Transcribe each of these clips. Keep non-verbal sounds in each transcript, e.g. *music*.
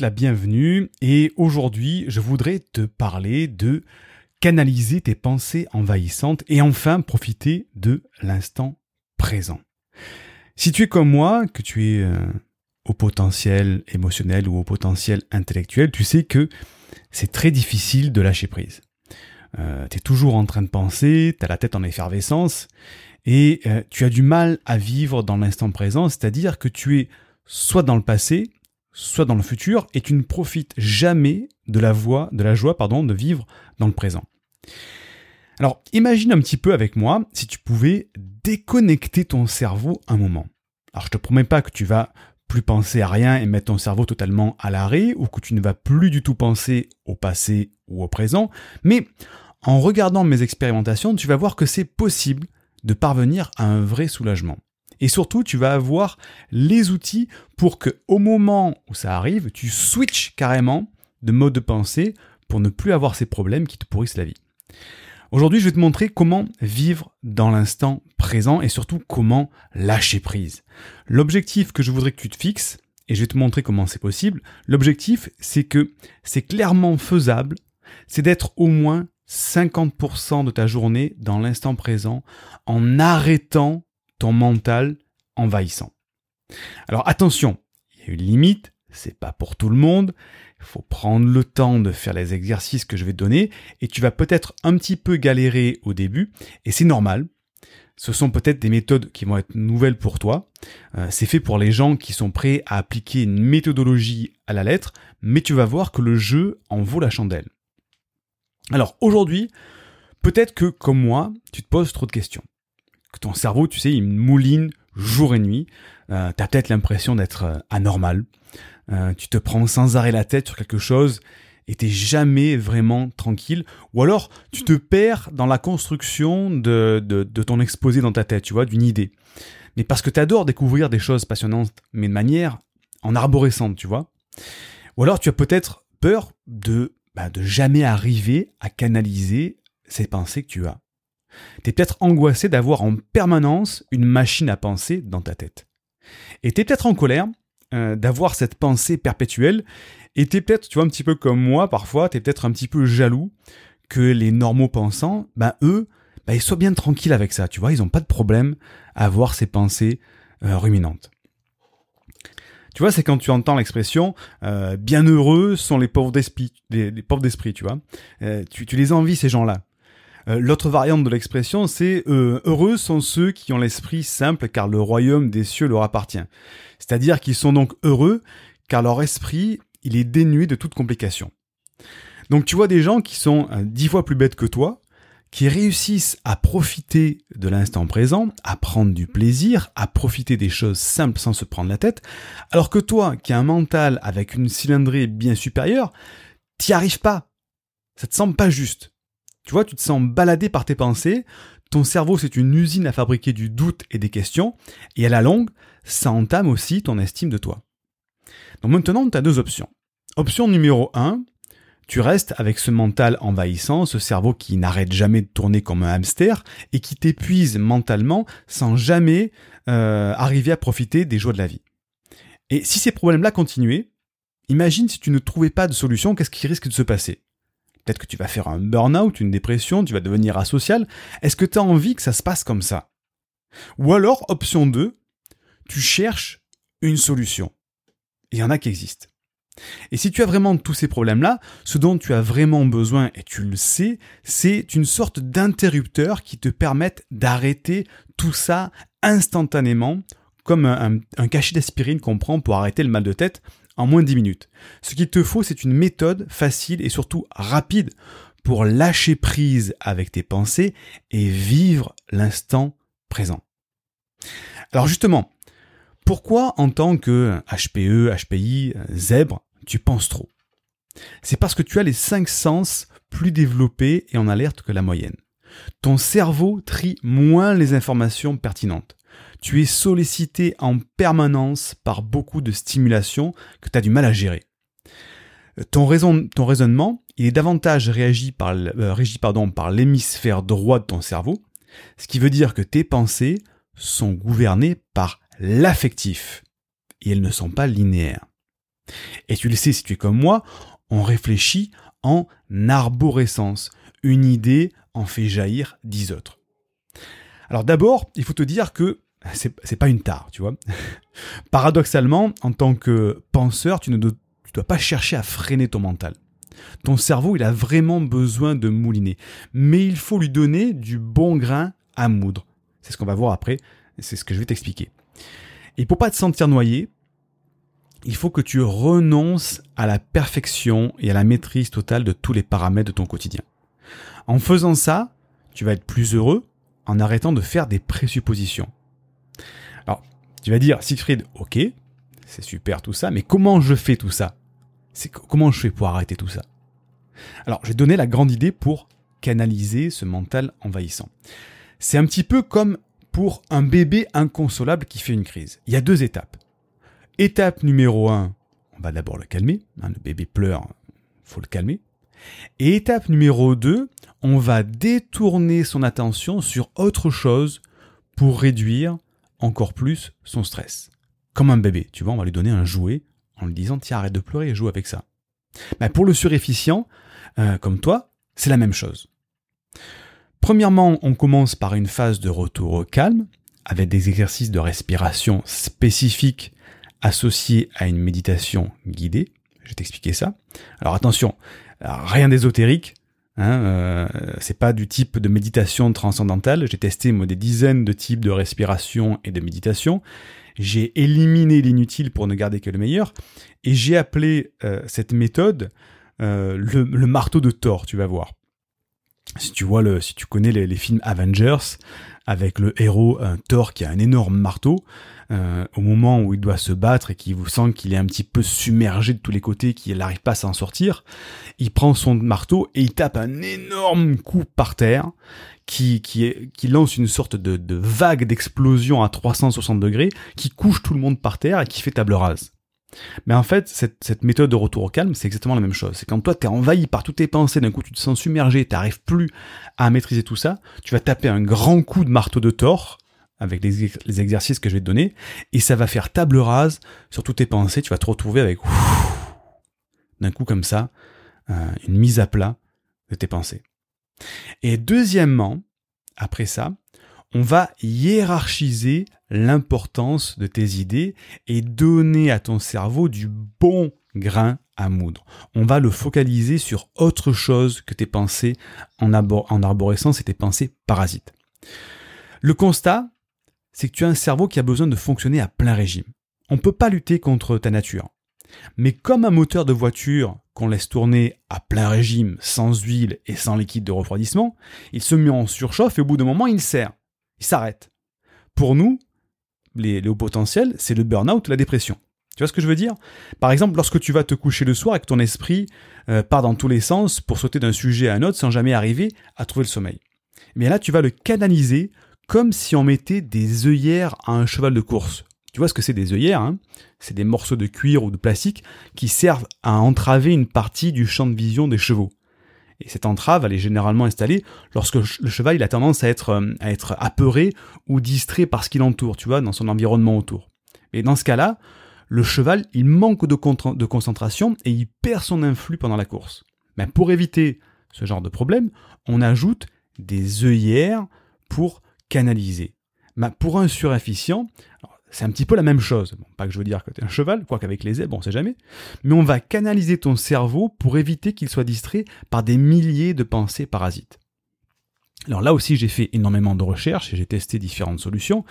la bienvenue et aujourd'hui je voudrais te parler de canaliser tes pensées envahissantes et enfin profiter de l'instant présent. Si tu es comme moi, que tu es euh, au potentiel émotionnel ou au potentiel intellectuel, tu sais que c'est très difficile de lâcher prise. Euh, tu es toujours en train de penser, tu as la tête en effervescence et euh, tu as du mal à vivre dans l'instant présent, c'est-à-dire que tu es soit dans le passé, soit dans le futur, et tu ne profites jamais de la de la joie, pardon, de vivre dans le présent. Alors, imagine un petit peu avec moi si tu pouvais déconnecter ton cerveau un moment. Alors, je te promets pas que tu vas plus penser à rien et mettre ton cerveau totalement à l'arrêt, ou que tu ne vas plus du tout penser au passé ou au présent, mais en regardant mes expérimentations, tu vas voir que c'est possible de parvenir à un vrai soulagement. Et surtout, tu vas avoir les outils pour que, au moment où ça arrive, tu switches carrément de mode de pensée pour ne plus avoir ces problèmes qui te pourrissent la vie. Aujourd'hui, je vais te montrer comment vivre dans l'instant présent et surtout comment lâcher prise. L'objectif que je voudrais que tu te fixes, et je vais te montrer comment c'est possible, l'objectif c'est que c'est clairement faisable, c'est d'être au moins 50% de ta journée dans l'instant présent en arrêtant mental envahissant. Alors attention, il y a une limite, c'est pas pour tout le monde. Il faut prendre le temps de faire les exercices que je vais te donner et tu vas peut-être un petit peu galérer au début et c'est normal. Ce sont peut-être des méthodes qui vont être nouvelles pour toi. Euh, c'est fait pour les gens qui sont prêts à appliquer une méthodologie à la lettre, mais tu vas voir que le jeu en vaut la chandelle. Alors aujourd'hui, peut-être que comme moi, tu te poses trop de questions que ton cerveau, tu sais, il mouline jour et nuit. Euh, tu as peut-être l'impression d'être euh, anormal. Euh, tu te prends sans arrêt la tête sur quelque chose et t'es jamais vraiment tranquille. Ou alors, tu te perds dans la construction de, de, ton exposé dans ta tête, tu vois, d'une idée. Mais parce que tu adores découvrir des choses passionnantes, mais de manière en arborescente, tu vois. Ou alors, tu as peut-être peur de, bah, de jamais arriver à canaliser ces pensées que tu as. T'es peut-être angoissé d'avoir en permanence une machine à penser dans ta tête. Et t'es peut-être en colère euh, d'avoir cette pensée perpétuelle. Et t'es peut-être, tu vois, un petit peu comme moi, parfois, t'es peut-être un petit peu jaloux que les normaux pensants, ben eux, ben, ils soient bien tranquilles avec ça, tu vois, ils n'ont pas de problème à avoir ces pensées euh, ruminantes. Tu vois, c'est quand tu entends l'expression euh, bienheureux sont les pauvres d'esprit, les, pauvres d'esprit, tu vois. tu, tu les envies ces gens-là. Euh, l'autre variante de l'expression, c'est euh, heureux sont ceux qui ont l'esprit simple, car le royaume des cieux leur appartient. C'est-à-dire qu'ils sont donc heureux, car leur esprit, est dénué de toute complication. Donc tu vois des gens qui sont euh, dix fois plus bêtes que toi, qui réussissent à profiter de l'instant présent, à prendre du plaisir, à profiter des choses simples sans se prendre la tête, alors que toi, qui as un mental avec une cylindrée bien supérieure, t'y arrives pas. Ça te semble pas juste. Tu vois, tu te sens baladé par tes pensées, ton cerveau c'est une usine à fabriquer du doute et des questions, et à la longue, ça entame aussi ton estime de toi. Donc maintenant, tu as deux options. Option numéro 1, tu restes avec ce mental envahissant, ce cerveau qui n'arrête jamais de tourner comme un hamster et qui t'épuise mentalement sans jamais euh, arriver à profiter des joies de la vie. Et si ces problèmes-là continuaient, imagine si tu ne trouvais pas de solution, qu'est-ce qui risque de se passer? Peut-être que tu vas faire un burn-out, une dépression, tu vas devenir asocial. Est-ce que tu as envie que ça se passe comme ça? Ou alors, option 2, tu cherches une solution. Il y en a qui existent. Et si tu as vraiment tous ces problèmes-là, ce dont tu as vraiment besoin, et tu le sais, c'est une sorte d'interrupteur qui te permette d'arrêter tout ça instantanément, comme un, cachet d'aspirine qu'on prend pour arrêter le mal de tête en moins de 10 minutes. Ce qu'il te faut, c'est une méthode facile et surtout rapide pour lâcher prise avec tes pensées et vivre l'instant présent. Alors justement, pourquoi en tant que HPE, HPI, zèbre, tu penses trop? C'est parce que tu as les cinq sens plus développés et en alerte que la moyenne. Ton cerveau trie moins les informations pertinentes tu es sollicité en permanence par beaucoup de stimulations que tu as du mal à gérer. Ton, ton raisonnement, il est davantage euh, régi par l'hémisphère droit de ton cerveau, ce qui veut dire que tes pensées sont gouvernées par l'affectif, et elles ne sont pas linéaires. Et tu le sais si tu es comme moi, on réfléchit en arborescence. Une idée en fait jaillir dix autres. Alors d'abord, il faut te dire que c'est pas une tare, tu vois. *laughs* Paradoxalement, en tant que penseur, tu ne dois, pas chercher à freiner ton mental. Ton cerveau, il a vraiment besoin de mouliner. Mais il faut lui donner du bon grain à moudre. C'est ce qu'on va voir après. C'est ce que je vais t'expliquer. Et pour pas te sentir noyé, il faut que tu renonces à la perfection et à la maîtrise totale de tous les paramètres de ton quotidien. En faisant ça, tu vas être plus heureux en arrêtant de faire des présuppositions. Alors, tu vas dire, Siegfried, ok, c'est super tout ça, mais comment je fais tout ça? C'est comment je fais pour arrêter tout ça? Alors, j'ai donné la grande idée pour canaliser ce mental envahissant. C'est un petit peu comme pour un bébé inconsolable qui fait une crise. Il y a deux étapes. Étape numéro 1, on va d'abord le calmer. Hein, le bébé pleure, faut le calmer. Et étape numéro 2, on va détourner son attention sur autre chose pour réduire encore plus son stress. Comme un bébé, tu vois, on va lui donner un jouet en lui disant tiens arrête de pleurer et joue avec ça. Mais pour le surefficient, euh, comme toi, c'est la même chose. Premièrement, on commence par une phase de retour au calme, avec des exercices de respiration spécifiques associés à une méditation guidée. Je vais t'expliquer ça. Alors attention, rien d'ésotérique. Hein, euh, c'est pas du type de méditation transcendantale. J'ai testé des dizaines de types de respiration et de méditation. J'ai éliminé l'inutile pour ne garder que le meilleur. Et j'ai appelé euh, cette méthode euh, le, marteau de Thor, tu vas voir. Si tu vois si tu connais les films Avengers, avec le héros Thor qui a un énorme marteau, euh, au moment où il doit se battre et qu'il vous sent qu'il est un petit peu submergé de tous les côtés, qu'il n'arrive pas à s'en sortir, il prend son marteau et il tape un énorme coup par terre qui, qui, qui lance une sorte de, de vague d'explosion à 360 degrés qui couche tout le monde par terre et qui fait table rase. Mais en fait, cette, cette, méthode de retour au calme, c'est exactement la même chose. C'est quand toi, t'es envahi par toutes tes pensées, d'un coup, tu te sens submergé, t'arrives plus à maîtriser tout ça, tu vas taper un grand coup de marteau de Thor, avec les, exercices que je vais te donner, et ça va faire table rase sur toutes tes pensées, tu vas te retrouver avec d'un coup comme ça, euh, une mise à plat de tes pensées. Et deuxièmement, après ça, on va hiérarchiser l'importance de tes idées et donner à ton cerveau du bon grain à moudre. On va le focaliser sur autre chose que tes pensées en, en arborescence et tes pensées parasites. Le constat, c'est que tu as un cerveau qui a besoin de fonctionner à plein régime. On ne peut pas lutter contre ta nature. Mais comme un moteur de voiture qu'on laisse tourner à plein régime, sans huile et sans liquide de refroidissement, il se met en surchauffe et au bout d'un moment, il sert. Il s'arrête. Pour nous, les, hauts potentiels, c'est le burn-out, la dépression. Tu vois ce que je veux dire? Par exemple, lorsque tu vas te coucher le soir et que ton esprit euh, part dans tous les sens pour sauter d'un sujet à un autre sans jamais arriver à trouver le sommeil. Mais là, tu vas le canaliser comme si on mettait des œillères à un cheval de course. Tu vois ce que c'est des œillères hein? C'est des morceaux de cuir ou de plastique qui servent à entraver une partie du champ de vision des chevaux. Et cette entrave, elle est généralement installée lorsque le cheval a tendance à être, euh, à être apeuré ou distrait par ce qui l'entoure, tu vois, dans son environnement autour. Et dans ce cas-là, le cheval, il manque de, de concentration et il perd son influx pendant la course. Mais pour éviter ce genre de problème, on ajoute des œillères pour canaliser. Pour un surefficient, c'est un petit peu la même chose. pas que je veux dire que tu es un cheval, quoi qu'avec les zèbres, on sait jamais. Mais on va canaliser ton cerveau pour éviter qu'il soit distrait par des milliers de pensées parasites. Alors là aussi, j'ai fait énormément de recherches et j'ai testé différentes solutions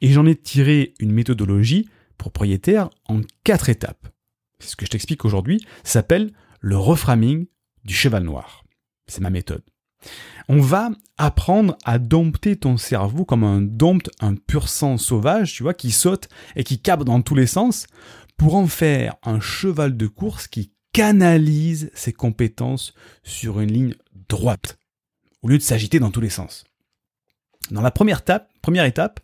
et j'en ai tiré une méthodologie propriétaire en quatre étapes. C'est ce que je t'explique aujourd'hui. S'appelle le reframing du cheval noir. C'est ma méthode. On va apprendre à dompter ton cerveau comme un dompte, un pur sang sauvage, tu vois, qui saute et qui capte dans tous les sens pour en faire un cheval de course qui canalise ses compétences sur une ligne droite au lieu de s'agiter dans tous les sens. Dans la première étape, première étape,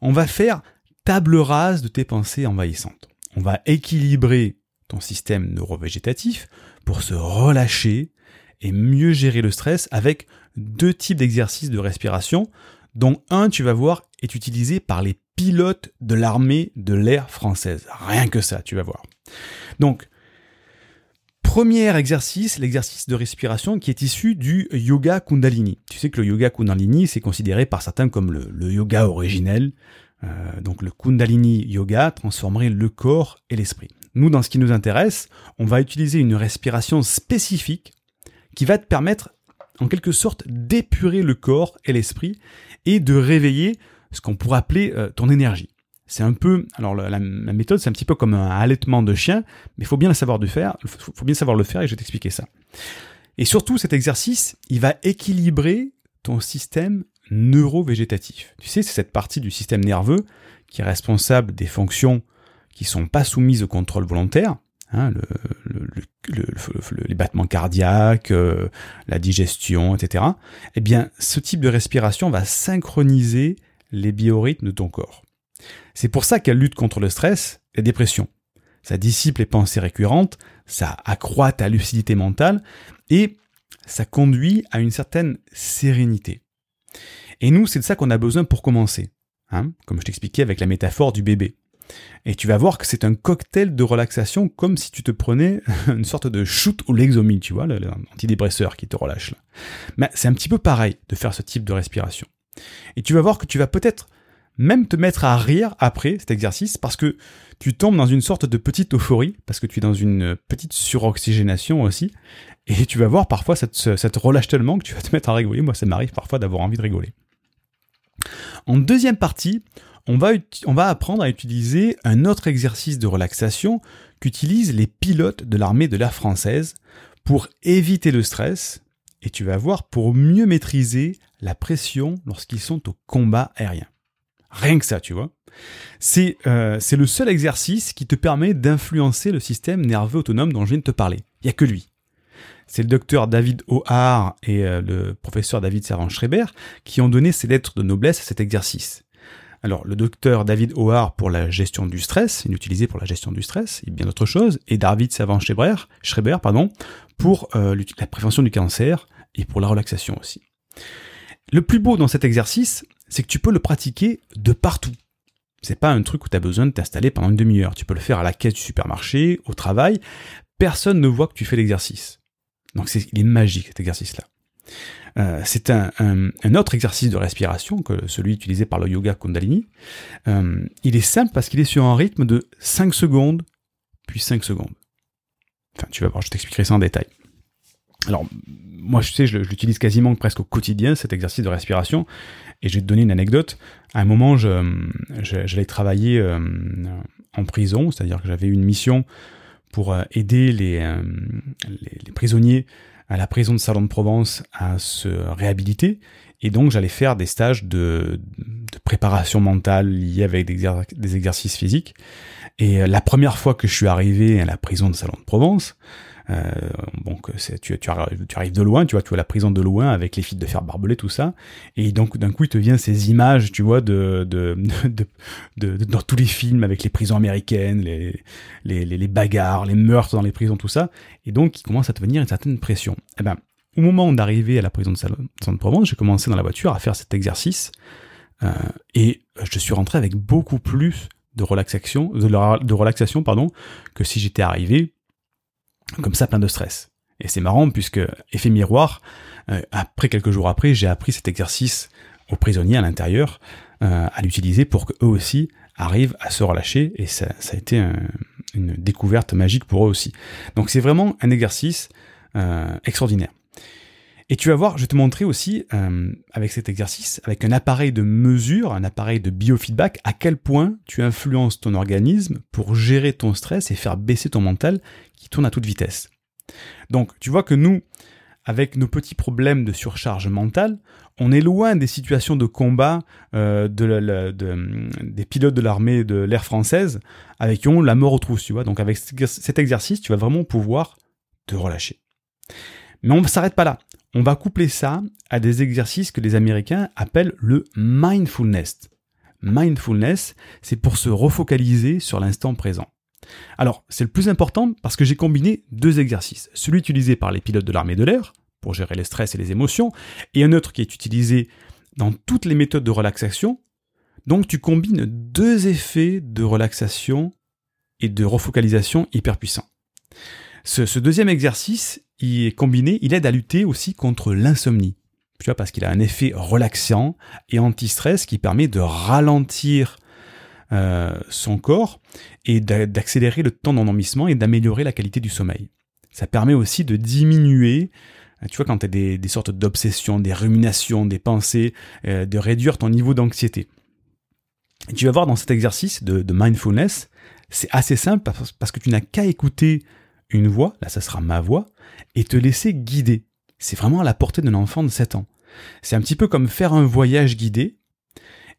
on va faire table rase de tes pensées envahissantes. On va équilibrer ton système neurovégétatif pour se relâcher et mieux gérer le stress avec deux types d'exercices de respiration, dont un, tu vas voir, est utilisé par les pilotes de l'armée de l'air française. Rien que ça, tu vas voir. Donc, premier exercice, l'exercice de respiration qui est issu du yoga Kundalini. Tu sais que le yoga Kundalini, c'est considéré par certains comme le, yoga originel. Euh, donc le Kundalini yoga transformerait le corps et l'esprit. Nous, dans ce qui nous intéresse, on va utiliser une respiration spécifique qui va te permettre, en quelque sorte, d'épurer le corps et l'esprit et de réveiller ce qu'on pourrait appeler euh, ton énergie. C'est un peu, alors la, méthode, c'est un petit peu comme un allaitement de chien, mais il faut bien le savoir de faire, faut bien savoir le faire et je vais t'expliquer ça. Et surtout, cet exercice, il va équilibrer ton système neurovégétatif. Tu sais, c'est cette partie du système nerveux qui est responsable des fonctions qui sont pas soumises au contrôle volontaire, hein, les battements cardiaques, euh, la digestion, etc. Eh bien, ce type de respiration va synchroniser les biorhythmes de ton corps. C'est pour ça qu'elle lutte contre le stress et la dépression. Ça dissipe les pensées récurrentes, ça accroît ta lucidité mentale et ça conduit à une certaine sérénité. Et nous, c'est de ça qu'on a besoin pour commencer. Hein, comme je t'expliquais avec la métaphore du bébé. Et tu vas voir que c'est un cocktail de relaxation comme si tu te prenais *laughs* une sorte de shoot ou l'exomil, tu vois, l'antidépresseur qui te relâche. Mais c'est un petit peu pareil de faire ce type de respiration. Et tu vas voir que tu vas peut-être même te mettre à rire après cet exercice parce que tu tombes dans une sorte de petite euphorie, parce que tu es dans une petite suroxygénation aussi, et tu vas voir parfois ça te, relâche tellement que tu vas te mettre à rigoler. Moi, ça m'arrive parfois d'avoir envie de rigoler. En deuxième partie, on va, apprendre à utiliser un autre exercice de relaxation qu'utilisent les pilotes de l'armée de l'air française pour éviter le stress, et tu vas voir pour mieux maîtriser la pression lorsqu'ils sont au combat aérien. Rien que ça, tu vois. C'est euh, le seul exercice qui te permet d'influencer le système nerveux autonome dont je viens de te parler. Il n'y a que lui. C'est le docteur David O'Hare et euh, le professeur David Servan-Schreiber qui ont donné ces lettres de noblesse à cet exercice. Alors, le docteur David O'Hare pour la gestion du stress, il utilisé pour la gestion du stress et bien d'autres choses, et David Servan-Schreiber Schreiber, pour euh, la prévention du cancer et pour la relaxation aussi. Le plus beau dans cet exercice, c'est que tu peux le pratiquer de partout. C'est pas un truc où tu as besoin de t'installer pendant une demi-heure. Tu peux le faire à la caisse du supermarché, au travail. Personne ne voit que tu fais l'exercice. Donc c'est, il est magique cet exercice-là. Euh, c'est un, autre exercice de respiration que celui utilisé par le yoga Kundalini. Euh, il est simple parce qu'il est sur un rythme de 5 secondes, puis 5 secondes. Enfin, tu vas voir, je t'expliquerai ça en détail. Alors, moi, je sais, je, l'utilise quasiment presque au quotidien, cet exercice de respiration. Et je vais te donner une anecdote. À un moment, j'allais travailler euh, en prison, c'est-à-dire que j'avais une mission pour aider les, prisonniers à la prison de Salon de Provence à se réhabiliter. Et donc, j'allais faire des stages de, préparation mentale liés avec des, exercices physiques. Et la première fois que je suis arrivé à la prison de Salon de Provence, euh, donc tu, tu, arrives de loin, tu vois, tu vois la prison de loin avec les fils de fer barbelés, tout ça, et donc d'un coup il te vient ces images, tu vois, de, *laughs* dans tous les films avec les prisons américaines, les, bagarres, les meurtres dans les prisons, tout ça, et donc il commence à te venir une certaine pression. Eh ben, au moment d'arriver à la prison de Salon de Provence, j'ai commencé dans la voiture à faire cet exercice, euh, et je suis rentré avec beaucoup plus de relaxation, de relaxation pardon, que si j'étais arrivé comme ça plein de stress. Et c'est marrant puisque, effet miroir, euh, après quelques jours après, j'ai appris cet exercice aux prisonniers à l'intérieur euh, à l'utiliser pour qu'eux aussi arrivent à se relâcher et ça, a été une découverte magique pour eux aussi. Donc c'est vraiment un exercice euh, extraordinaire. Et tu vas voir, je vais te montrer aussi avec cet exercice, avec un appareil de mesure, un appareil de biofeedback, à quel point tu influences ton organisme pour gérer ton stress et faire baisser ton mental qui tourne à toute vitesse. Donc tu vois que nous, avec nos petits problèmes de surcharge mentale, on est loin des situations de combat euh, de, des pilotes de l'armée de l'air française avec qui on la mort aux trousses. Donc avec cet exercice, tu vas vraiment pouvoir te relâcher. Mais on ne s'arrête pas là. On va coupler ça à des exercices que les Américains appellent le mindfulness. Mindfulness, c'est pour se refocaliser sur l'instant présent. Alors, c'est le plus important parce que j'ai combiné deux exercices. Celui utilisé par les pilotes de l'armée de l'air, pour gérer le stress et les émotions, et un autre qui est utilisé dans toutes les méthodes de relaxation. Donc tu combines deux effets de relaxation et de refocalisation hyper puissant. Ce, deuxième exercice, il est combiné, il aide à lutter aussi contre l'insomnie. Tu vois, parce qu'il a un effet relaxant et anti-stress qui permet de ralentir euh, son corps et d'accélérer le temps d'endormissement et d'améliorer la qualité du sommeil. Ça permet aussi de diminuer, euh, tu vois, quand tu as des, sortes d'obsessions, des ruminations, des pensées, euh, de réduire ton niveau d'anxiété. Tu vas voir dans cet exercice de, de mindfulness, c'est assez simple parce que tu n'as qu'à écouter une voix, là ça sera ma voix, et te laisser guider. C'est vraiment à la portée d'un enfant de 7 ans. C'est un petit peu comme faire un voyage guidé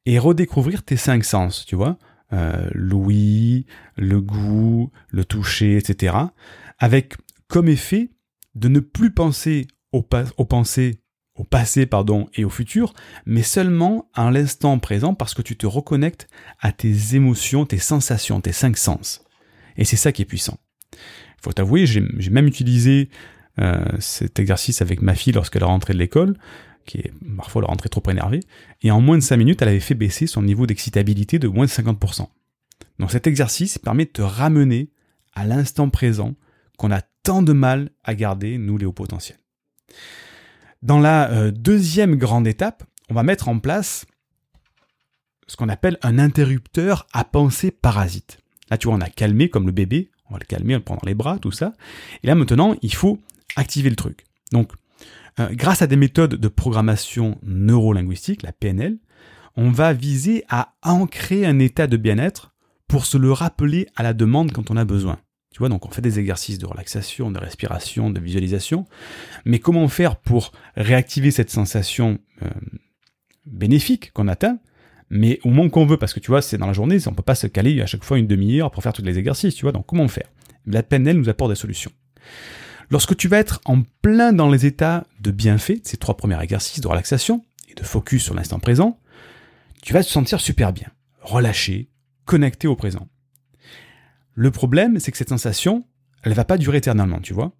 et redécouvrir tes cinq sens, tu vois, euh, l'ouïe, le goût, le toucher, etc. Avec comme effet de ne plus penser aux, pensées, au passé pardon, et au futur, mais seulement à l'instant présent parce que tu te reconnectes à tes émotions, tes sensations, tes cinq sens. Et c'est ça qui est puissant faut t'avouer, j'ai même utilisé euh, cet exercice avec ma fille lorsqu'elle rentrait de l'école, qui est parfois elle rentrait trop énervée, et en moins de 5 minutes, elle avait fait baisser son niveau d'excitabilité de moins de 50%. Donc cet exercice permet de te ramener à l'instant présent qu'on a tant de mal à garder, nous les hauts potentiels. Dans la euh, deuxième grande étape, on va mettre en place ce qu'on appelle un interrupteur à pensée parasite. Là, tu vois, on a calmé comme le bébé, on va le calmer, le prend dans les bras, tout ça. Et là maintenant, il faut activer le truc. Donc, euh, grâce à des méthodes de programmation neurolinguistique, la PNL, on va viser à ancrer un état de bien-être pour se le rappeler à la demande quand on a besoin. Tu vois, donc on fait des exercices de relaxation, de respiration, de visualisation. Mais comment faire pour réactiver cette sensation euh, bénéfique qu'on atteint mais au moment qu'on veut, parce que tu vois, c'est dans la journée, on peut pas se caler à chaque fois une demi-heure pour faire tous les exercices, tu vois, donc comment faire? La PNL nous apporte des solutions. Lorsque tu vas être en plein dans les états de bienfait, ces trois premiers exercices de relaxation et de focus sur l'instant présent, tu vas te sentir super bien, relâché, connecté au présent. Le problème, c'est que cette sensation, elle va pas durer éternellement, tu vois.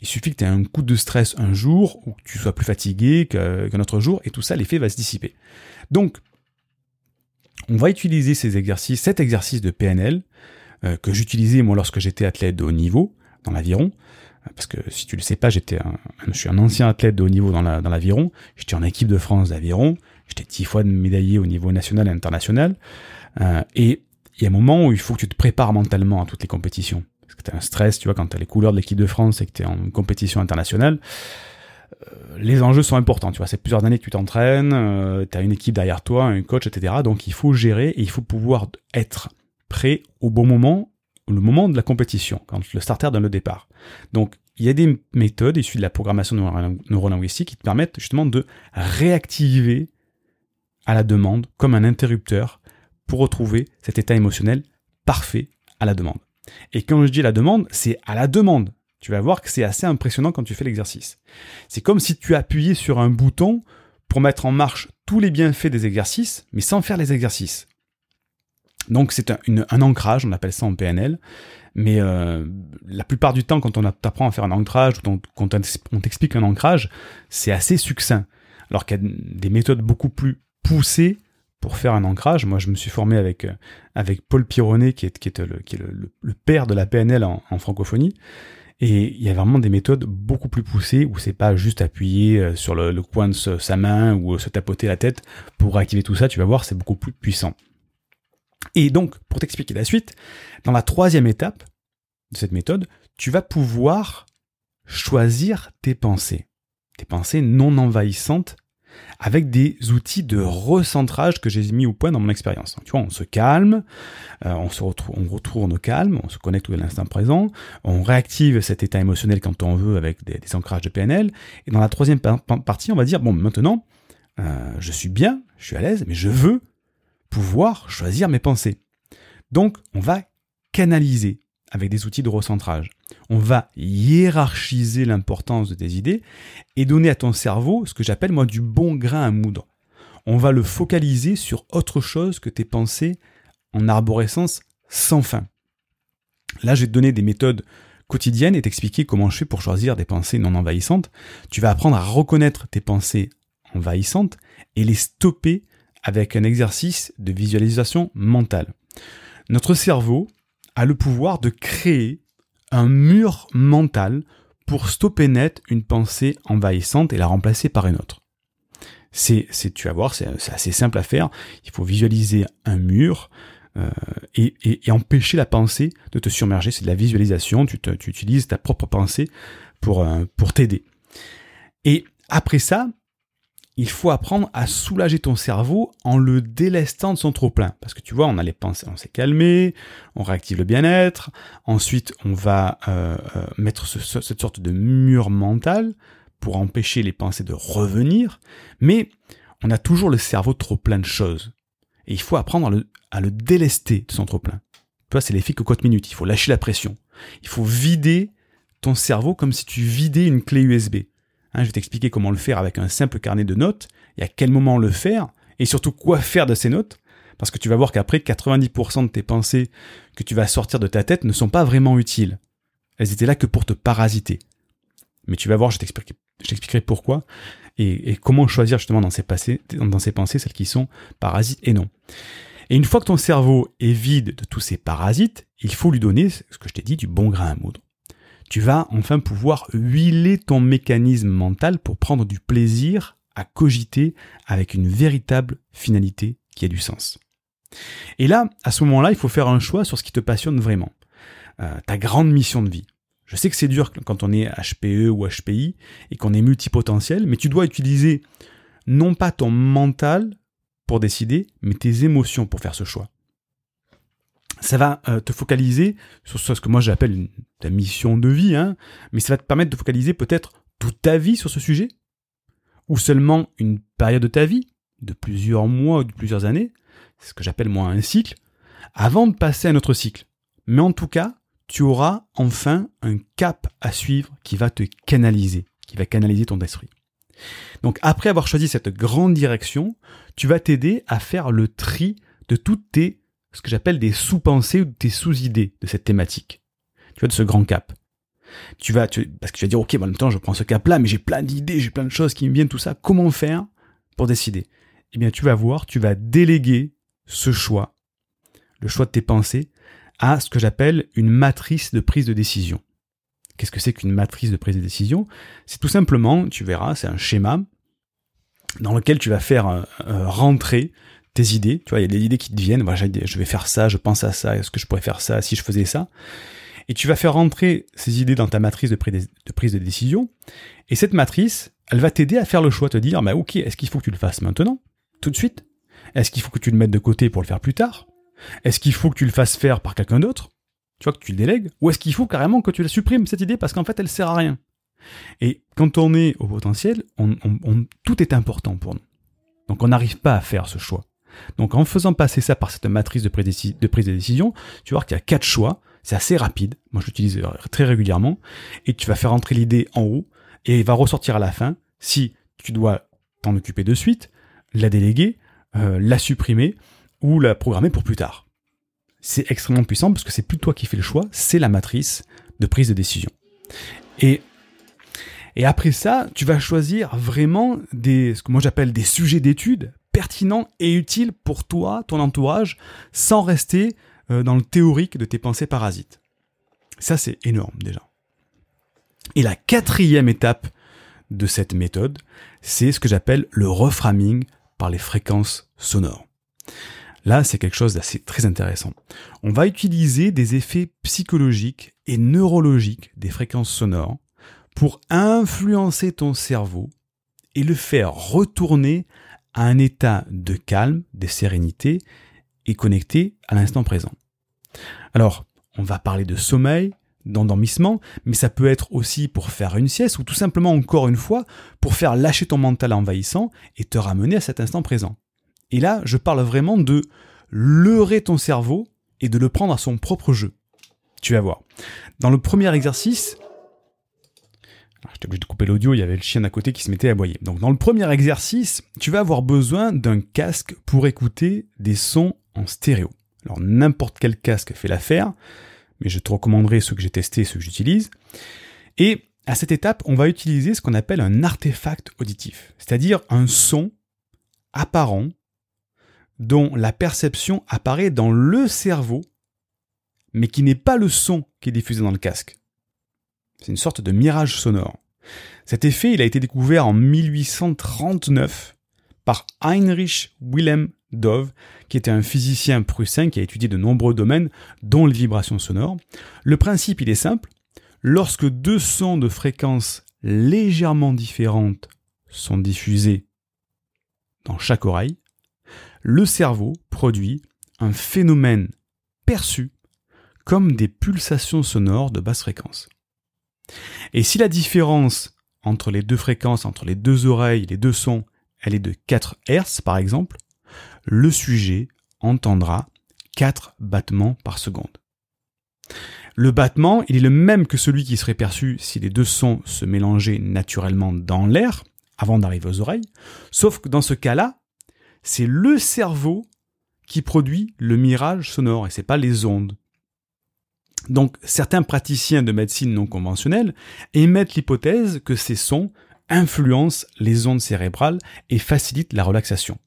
Il suffit que tu aies un coup de stress un jour, ou que tu sois plus fatigué qu'un autre jour, et tout ça, l'effet va se dissiper. Donc, on va utiliser ces exercices, cet exercice de PNL euh, que j'utilisais moi lorsque j'étais athlète de haut niveau dans l'aviron. Euh, parce que si tu le sais pas, j'étais je suis un ancien athlète de haut niveau dans l'aviron. j'étais en équipe de France d'aviron. J'étais dix fois médaillé au niveau national et international. Euh, et il y a un moment où il faut que tu te prépares mentalement à toutes les compétitions. Parce que tu as un stress, tu vois, quand tu as les couleurs de l'équipe de France et que tu es en compétition internationale. Euh, les enjeux sont importants, tu vois, c'est plusieurs années que tu t'entraînes, euh, tu as une équipe derrière toi, un coach, etc. Donc il faut gérer et il faut pouvoir être prêt au bon moment, le moment de la compétition, quand le starter donne le départ. Donc il y a des méthodes issues de la programmation neurolinguistique qui te permettent justement de réactiver à la demande comme un interrupteur pour retrouver cet état émotionnel parfait à la demande. Et quand je dis la demande, c'est à la demande tu vas voir que c'est assez impressionnant quand tu fais l'exercice. C'est comme si tu appuyais sur un bouton pour mettre en marche tous les bienfaits des exercices, mais sans faire les exercices. Donc c'est un, ancrage, on appelle ça en PNL, mais euh, la plupart du temps quand on t'apprend à faire un ancrage ou quand on t'explique un ancrage, c'est assez succinct. Alors qu'il y a des méthodes beaucoup plus poussées pour faire un ancrage. Moi je me suis formé avec, euh, avec Paul Pironnet qui est, le, père de la PNL en francophonie. Et il y a vraiment des méthodes beaucoup plus poussées où c'est pas juste appuyer euh, sur le, coin de sa main ou euh, se tapoter la tête pour activer tout ça. Tu vas voir, c'est beaucoup plus puissant. Et donc, pour t'expliquer la suite, dans la troisième étape de cette méthode, tu vas pouvoir choisir tes pensées. Tes pensées non envahissantes avec des outils de recentrage que j'ai mis au point dans mon expérience. Tu vois, on se calme, euh, on se retrouve, on retourne au calme, on se connecte à l'instant présent, on réactive cet état émotionnel quand on veut avec des, ancrages de PNL. Et dans la troisième partie, on va dire bon, maintenant, euh, je suis bien, je suis à l'aise, mais je veux pouvoir choisir mes pensées. Donc, on va canaliser avec des outils de recentrage. On va hiérarchiser l'importance de tes idées et donner à ton cerveau ce que j'appelle moi du bon grain à moudre. On va le focaliser sur autre chose que tes pensées en arborescence sans fin. Là, je vais te donner des méthodes quotidiennes et t'expliquer comment je fais pour choisir des pensées non envahissantes. Tu vas apprendre à reconnaître tes pensées envahissantes et les stopper avec un exercice de visualisation mentale. Notre cerveau a le pouvoir de créer un mur mental pour stopper net une pensée envahissante et la remplacer par une autre. C'est, tu vas voir, c'est, assez simple à faire. Il faut visualiser un mur euh, et, empêcher la pensée de te submerger. C'est de la visualisation. Tu, tu utilises ta propre pensée pour, euh, pour t'aider. Et après ça, il faut apprendre à soulager ton cerveau en le délestant de son trop-plein. Parce que tu vois, on a les pensées, on s'est calmé, on réactive le bien-être, ensuite on va euh, euh, mettre cette sorte de mur mental pour empêcher les pensées de revenir, mais on a toujours le cerveau trop plein de choses. Et il faut apprendre à le, délester de son trop-plein. Tu vois, c'est l'effet cocotte minute, il faut lâcher la pression. Il faut vider ton cerveau comme si tu vidais une clé USB. Hein, je vais t'expliquer comment le faire avec un simple carnet de notes et à quel moment le faire et surtout quoi faire de ces notes. Parce que tu vas voir qu'après, 90% de tes pensées que tu vas sortir de ta tête ne sont pas vraiment utiles. Elles étaient là que pour te parasiter. Mais tu vas voir, je t'expliquerai pourquoi et, comment choisir justement dans ces, dans ces pensées celles qui sont parasites et non. Et une fois que ton cerveau est vide de tous ces parasites, il faut lui donner, ce que je t'ai dit, du bon grain à moudre tu vas enfin pouvoir huiler ton mécanisme mental pour prendre du plaisir à cogiter avec une véritable finalité qui a du sens. Et là, à ce moment-là, il faut faire un choix sur ce qui te passionne vraiment. Euh, ta grande mission de vie. Je sais que c'est dur quand on est HPE ou HPI et qu'on est multipotentiel, mais tu dois utiliser non pas ton mental pour décider, mais tes émotions pour faire ce choix ça va euh, te focaliser sur ce que moi j'appelle ta mission de vie, hein, mais ça va te permettre de focaliser peut-être toute ta vie sur ce sujet, ou seulement une période de ta vie, de plusieurs mois ou de plusieurs années, ce que j'appelle moi un cycle, avant de passer à un autre cycle. Mais en tout cas, tu auras enfin un cap à suivre qui va te canaliser, qui va canaliser ton esprit. Donc après avoir choisi cette grande direction, tu vas t'aider à faire le tri de toutes tes ce que j'appelle des sous-pensées ou des sous-idées de cette thématique. Tu vois, de ce grand cap. Tu vas, tu, parce que tu vas dire, ok, en même temps, je prends ce cap-là, mais j'ai plein d'idées, j'ai plein de choses qui me viennent, tout ça. Comment faire pour décider? Eh bien, tu vas voir, tu vas déléguer ce choix, le choix de tes pensées, à ce que j'appelle une matrice de prise de décision. Qu'est-ce que c'est qu'une matrice de prise de décision? C'est tout simplement, tu verras, c'est un schéma dans lequel tu vas faire euh, euh, rentrer tes idées, tu vois, il y a des idées qui te viennent, voilà, je vais faire ça, je pense à ça, est-ce que je pourrais faire ça si je faisais ça. Et tu vas faire rentrer ces idées dans ta matrice de prise de décision, et cette matrice, elle va t'aider à faire le choix, te dire, bah ok, est-ce qu'il faut que tu le fasses maintenant, tout de suite? Est-ce qu'il faut que tu le mettes de côté pour le faire plus tard? Est-ce qu'il faut que tu le fasses faire par quelqu'un d'autre? Tu vois, que tu le délègues. Ou est-ce qu'il faut carrément que tu la supprimes, cette idée, parce qu'en fait, elle sert à rien? Et quand on est au potentiel, tout est important pour nous. Donc on n'arrive pas à faire ce choix. Donc en faisant passer ça par cette matrice de, prise de décision, tu vas voir qu'il y a quatre choix, c'est assez rapide, moi je l'utilise très régulièrement, et tu vas faire entrer l'idée en haut, et il va ressortir à la fin. Si tu dois t'en occuper de suite, la déléguer, euh, la supprimer, ou la programmer pour plus tard. C'est extrêmement puissant parce que c'est plus toi qui fais le choix, c'est la matrice de prise de décision. Et et après ça, tu vas choisir vraiment des, ce que moi j'appelle des sujets d'étude pertinent et utile pour toi, ton entourage, sans rester euh, dans le théorique de tes pensées parasites. Ça, c'est énorme déjà. Et la quatrième étape de cette méthode, c'est ce que j'appelle le reframing par les fréquences sonores. Là, c'est quelque chose d'assez très intéressant. On va utiliser des effets psychologiques et neurologiques des fréquences sonores pour influencer ton cerveau et le faire retourner un état de calme, de sérénité et connecté à l'instant présent. Alors, on va parler de sommeil, d'endormissement, mais ça peut être aussi pour faire une sieste ou tout simplement encore une fois pour faire lâcher ton mental envahissant et te ramener à cet instant présent. Et là, je parle vraiment de leurrer ton cerveau et de le prendre à son propre jeu. Tu vas voir. Dans le premier exercice, J'étais obligé de couper l'audio, il y avait le chien à côté qui se mettait à aboyer. Donc dans le premier exercice, tu vas avoir besoin d'un casque pour écouter des sons en stéréo. Alors n'importe quel casque fait l'affaire, mais je te recommanderai ceux que j'ai testés, ceux que j'utilise. Et à cette étape, on va utiliser ce qu'on appelle un artefact auditif, c'est-à-dire un son apparent dont la perception apparaît dans le cerveau, mais qui n'est pas le son qui est diffusé dans le casque. C'est une sorte de mirage sonore. Cet effet, il a été découvert en 1839 par Heinrich Wilhelm Dove, qui était un physicien prussien qui a étudié de nombreux domaines, dont les vibrations sonores. Le principe, il est simple. Lorsque deux sons de fréquences légèrement différentes sont diffusés dans chaque oreille, le cerveau produit un phénomène perçu comme des pulsations sonores de basse fréquence. Et si la différence entre les deux fréquences, entre les deux oreilles, les deux sons, elle est de 4 Hz par exemple, le sujet entendra 4 battements par seconde. Le battement, il est le même que celui qui serait perçu si les deux sons se mélangeaient naturellement dans l'air, avant d'arriver aux oreilles, sauf que dans ce cas-là, c'est le cerveau qui produit le mirage sonore et c'est pas les ondes. Donc certains praticiens de médecine non conventionnelle émettent l'hypothèse que ces sons influencent les ondes cérébrales et facilitent la relaxation.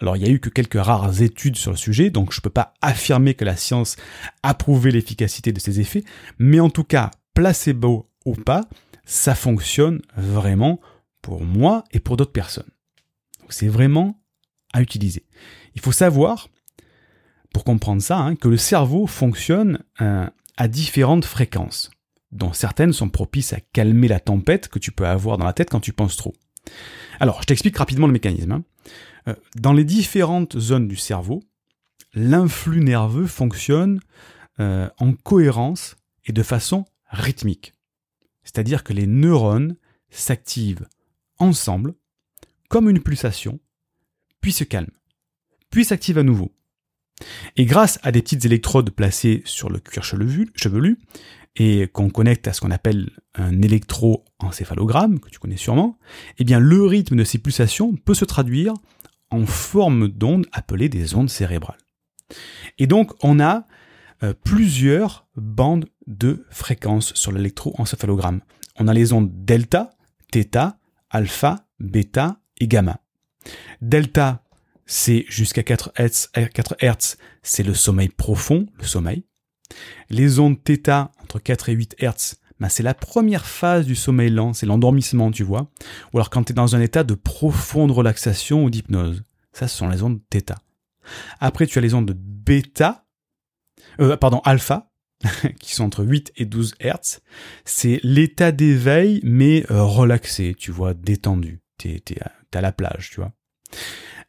Alors il y a eu que quelques rares études sur le sujet, donc je ne peux pas affirmer que la science a prouvé l'efficacité de ces effets, mais en tout cas, placebo ou pas, ça fonctionne vraiment pour moi et pour d'autres personnes. c'est vraiment à utiliser. Il faut savoir, pour comprendre ça, hein, que le cerveau fonctionne euh, à différentes fréquences, dont certaines sont propices à calmer la tempête que tu peux avoir dans la tête quand tu penses trop. Alors, je t'explique rapidement le mécanisme. Hein. Euh, dans les différentes zones du cerveau, l'influx nerveux fonctionne euh, en cohérence et de façon rythmique. C'est-à-dire que les neurones s'activent ensemble comme une pulsation, puis se calment, puis s'activent à nouveau. Et grâce à des petites électrodes placées sur le cuir chevelu, et qu'on connecte à ce qu'on appelle un électroencéphalogramme, que tu connais sûrement, eh bien le rythme de ces pulsations peut se traduire en forme d'ondes appelées des ondes cérébrales. Et donc on a euh, plusieurs bandes de fréquences sur l'électroencéphalogramme. On a les ondes delta, θ, alpha, bêta et gamma. Delta, c'est jusqu'à 4 Hz, 4 Hz, c'est le sommeil profond, le sommeil. Les ondes θ entre 4 et 8 Hz, ben c'est la première phase du sommeil lent, c'est l'endormissement, tu vois. Ou alors quand tu es dans un état de profonde relaxation ou d'hypnose. Ça, ce sont les ondes θ. Après, tu as les ondes bêta, euh, pardon, alpha, *laughs* qui sont entre 8 et 12 Hz. C'est l'état d'éveil, mais euh, relaxé, tu vois, détendu. T'es, t'es à la plage, tu vois.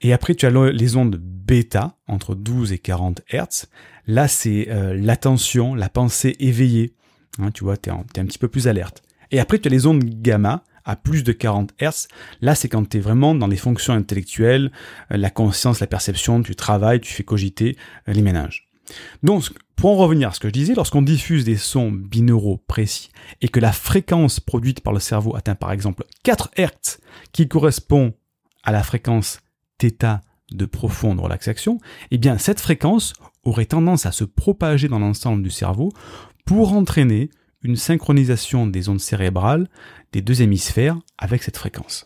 Et après, tu as les ondes bêta, entre 12 et 40 Hz. Là, c'est euh, l'attention, la pensée éveillée. Hein, tu vois, tu es, un petit peu plus alerte. Et après, tu as les ondes gamma, à plus de 40 Hz. Là, c'est quand tu es vraiment dans les fonctions intellectuelles, euh, la conscience, la perception, tu travailles, tu fais cogiter euh, les ménages. Donc, pour en revenir à ce que je disais, lorsqu'on diffuse des sons binauraux précis et que la fréquence produite par le cerveau atteint par exemple 4 Hz, qui correspond à la fréquence θ de profonde relaxation, eh bien cette fréquence aurait tendance à se propager dans l'ensemble du cerveau pour entraîner une synchronisation des ondes cérébrales des deux hémisphères avec cette fréquence.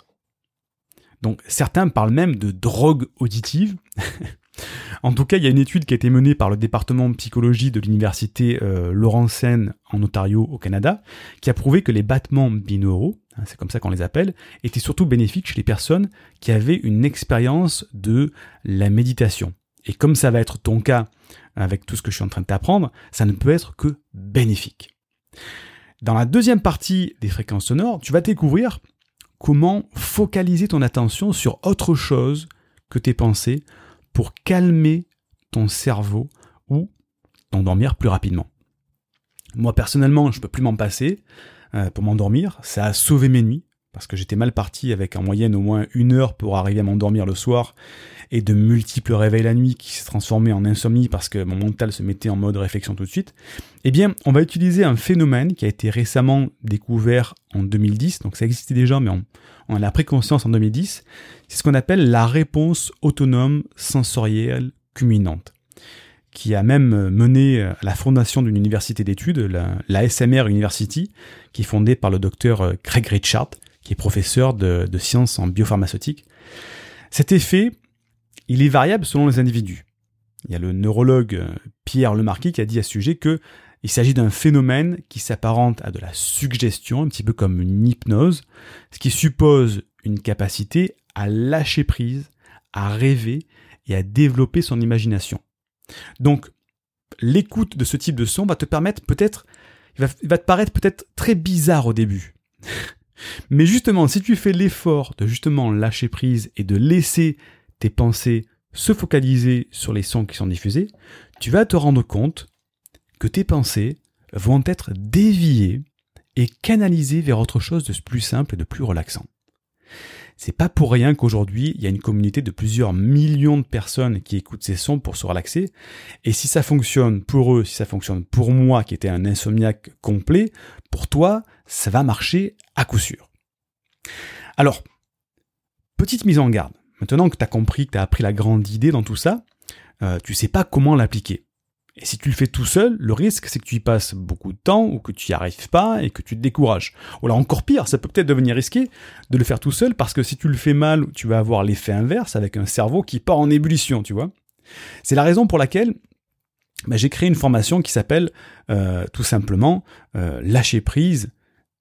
Donc certains parlent même de drogue auditive. *laughs* en tout cas, il y a une étude qui a été menée par le département de psychologie de l'université euh, Laurentienne en Ontario au Canada, qui a prouvé que les battements binauraux, c'est comme ça qu'on les appelle, était surtout bénéfique chez les personnes qui avaient une expérience de la méditation. Et comme ça va être ton cas avec tout ce que je suis en train de t'apprendre, ça ne peut être que bénéfique. Dans la deuxième partie des fréquences sonores, tu vas découvrir comment focaliser ton attention sur autre chose que tes pensées pour calmer ton cerveau ou t'endormir plus rapidement. Moi personnellement, je peux plus m'en passer. Euh, pour m'endormir. Ça a sauvé mes nuits parce que j'étais mal parti avec en moyenne au moins une heure pour arriver à m'endormir le soir et de multiples réveils la nuit qui s'est transformé en insomnie parce que mon mental se mettait en mode réflexion tout de suite. Eh bien, on va utiliser un phénomène qui a été récemment découvert en 2010, donc ça existait déjà, mais on, a pris conscience en 2010. C'est ce qu'on appelle la réponse autonome sensorielle culminante qui a même mené à la fondation d'une université d'études, la, SMR University, qui est fondée par le docteur euh, Craig Richard, qui est professeur de, sciences en biopharmaceutique. Cet effet, il est variable selon les individus. Il y a le neurologue euh, Pierre Lemarquis qui a dit à ce sujet que il s'agit d'un phénomène qui s'apparente à de la suggestion, un petit peu comme une hypnose, ce qui suppose une capacité à lâcher prise, à rêver et à développer son imagination. Donc, l'écoute de ce type de son va te permettre peut-être, il va, te paraître peut-être très bizarre au début. *laughs* Mais justement, si tu fais l'effort de justement lâcher prise et de laisser tes pensées se focaliser sur les sons qui sont diffusés, tu vas te rendre compte que tes pensées vont être déviées et canalisées vers autre chose de plus simple et de plus relaxant. C'est pas pour rien qu'aujourd'hui, il y a une communauté de plusieurs millions de personnes qui écoutent ces sons pour se relaxer. Et si ça fonctionne pour eux, si ça fonctionne pour moi qui était un insomniaque complet, pour toi, ça va marcher à coup sûr. Alors, petite mise en garde. Maintenant que tu as compris, que tu appris la grande idée dans tout ça, euh, tu sais pas comment l'appliquer. Et si tu le fais tout seul, le risque, c'est que tu y passes beaucoup de temps ou que tu n'y arrives pas et que tu te décourages. Ou alors encore pire, ça peut peut-être devenir risqué de le faire tout seul parce que si tu le fais mal, tu vas avoir l'effet inverse avec un cerveau qui part en ébullition, tu vois. C'est la raison pour laquelle bah, j'ai créé une formation qui s'appelle euh, tout simplement euh, Lâcher prise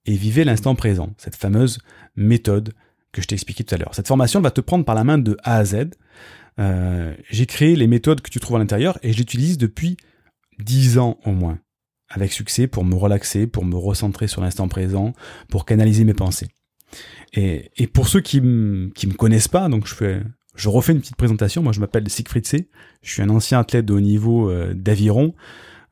et vivez l'instant présent, cette fameuse méthode que je t'ai expliqué tout à l'heure. Cette formation va te prendre par la main de A à Z. Euh, j'ai créé les méthodes que tu trouves à l'intérieur et je l'utilise depuis 10 ans au moins, avec succès pour me relaxer, pour me recentrer sur l'instant présent, pour canaliser mes pensées. Et, pour ceux qui ne me connaissent pas, donc je fais, je refais une petite présentation. Moi, je m'appelle Siegfried C. Je suis un ancien athlète de haut niveau euh, d'aviron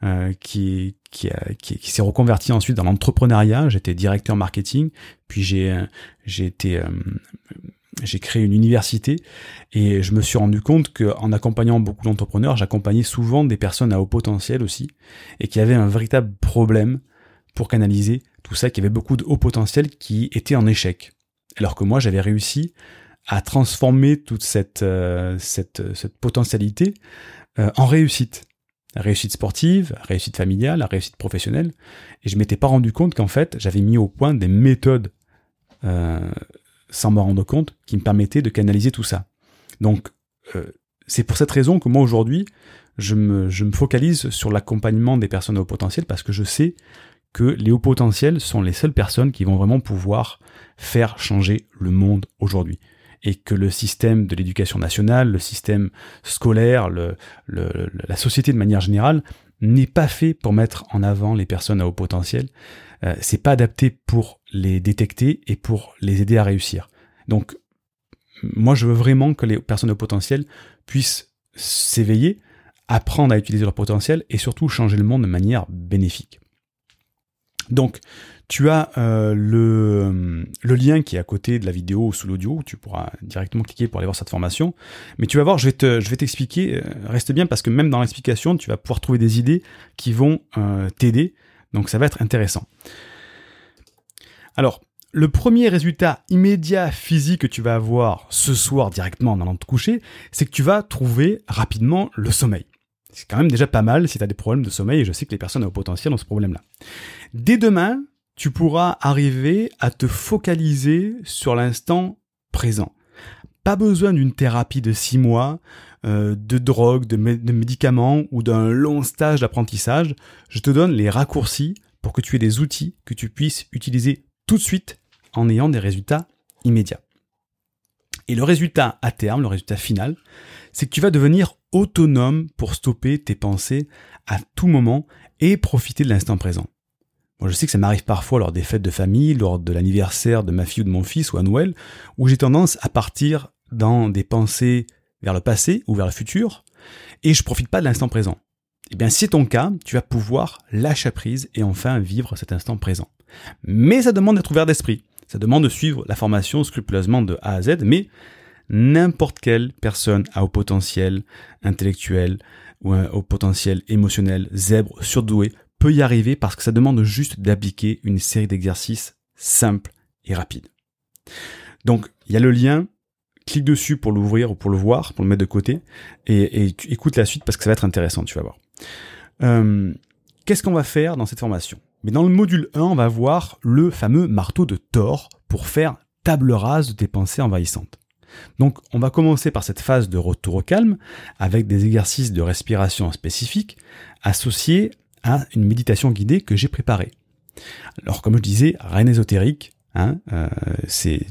euh, qui, qui, qui, s'est reconverti ensuite dans l'entrepreneuriat. J'étais directeur marketing, puis j'ai j'ai été j'ai créé une université et je me suis rendu compte qu'en accompagnant beaucoup d'entrepreneurs, j'accompagnais souvent des personnes à haut potentiel aussi et qui avaient un véritable problème pour canaliser tout ça, qui avait beaucoup de haut potentiel qui étaient en échec. Alors que moi, j'avais réussi à transformer toute cette, euh, cette, cette potentialité euh, en réussite. réussite sportive, réussite familiale, réussite professionnelle. Et je m'étais pas rendu compte qu'en fait, j'avais mis au point des méthodes euh, sans me rendre compte, qui me permettait de canaliser tout ça. Donc, euh, c'est pour cette raison que moi aujourd'hui, je me, je me focalise sur l'accompagnement des personnes au potentiel parce que je sais que les hauts potentiels sont les seules personnes qui vont vraiment pouvoir faire changer le monde aujourd'hui. Et que le système de l'éducation nationale, le système scolaire, le, la société de manière générale n'est pas fait pour mettre en avant les personnes à haut potentiel. Euh, c'est pas adapté pour les détecter et pour les aider à réussir. Donc, moi, je veux vraiment que les personnes au potentiel puissent s'éveiller, apprendre à utiliser leur potentiel et surtout changer le monde de manière bénéfique. Donc, tu as euh, le, lien qui est à côté de la vidéo ou sous l'audio, tu pourras directement cliquer pour aller voir cette formation. Mais tu vas voir, je vais, te, t'expliquer, euh, reste bien parce que même dans l'explication, tu vas pouvoir trouver des idées qui vont t'aider. Donc ça va être intéressant. Alors, le premier résultat immédiat physique que tu vas avoir ce soir directement en allant te coucher, c'est que tu vas trouver rapidement le sommeil. C'est quand même déjà pas mal si tu as des problèmes de sommeil et je sais que les personnes au potentiel ont ce problème-là. Dès demain, tu pourras arriver à te focaliser sur l'instant présent. Pas besoin d'une thérapie de six mois, euh, de drogue, de, de médicaments ou d'un long stage d'apprentissage. Je te donne les raccourcis pour que tu aies des outils que tu puisses utiliser tout de suite en ayant des résultats immédiats. Et le résultat à terme, le résultat final, c'est que tu vas devenir autonome pour stopper tes pensées à tout moment et profiter de l'instant présent. Moi, je sais que ça m'arrive parfois lors des fêtes de famille, lors de l'anniversaire de ma fille ou de mon fils ou à Noël, où j'ai tendance à partir dans des pensées vers le passé ou vers le futur, et je profite pas de l'instant présent. Eh bien, si c'est ton cas, tu vas pouvoir lâcher prise et enfin vivre cet instant présent. Mais ça demande d'être ouvert d'esprit. Ça demande de suivre la formation scrupuleusement de A à Z, mais n'importe quelle personne a au potentiel intellectuel ou au potentiel émotionnel, zèbre, surdoué, peut y arriver parce que ça demande juste d'appliquer une série d'exercices simples et rapides. Donc, il y a le lien, clique dessus pour l'ouvrir ou pour le voir, pour le mettre de côté, et, tu écoutes la suite parce que ça va être intéressant, tu vas voir. Euh, qu'est-ce qu'on va faire dans cette formation? Mais dans le module 1, on va voir le fameux marteau de Thor pour faire table rase de tes pensées envahissantes. Donc on va commencer par cette phase de retour au calme avec des exercices de respiration spécifiques associés à une méditation guidée que j'ai préparée. Alors comme je disais, rien ésotérique, hein, euh, c'est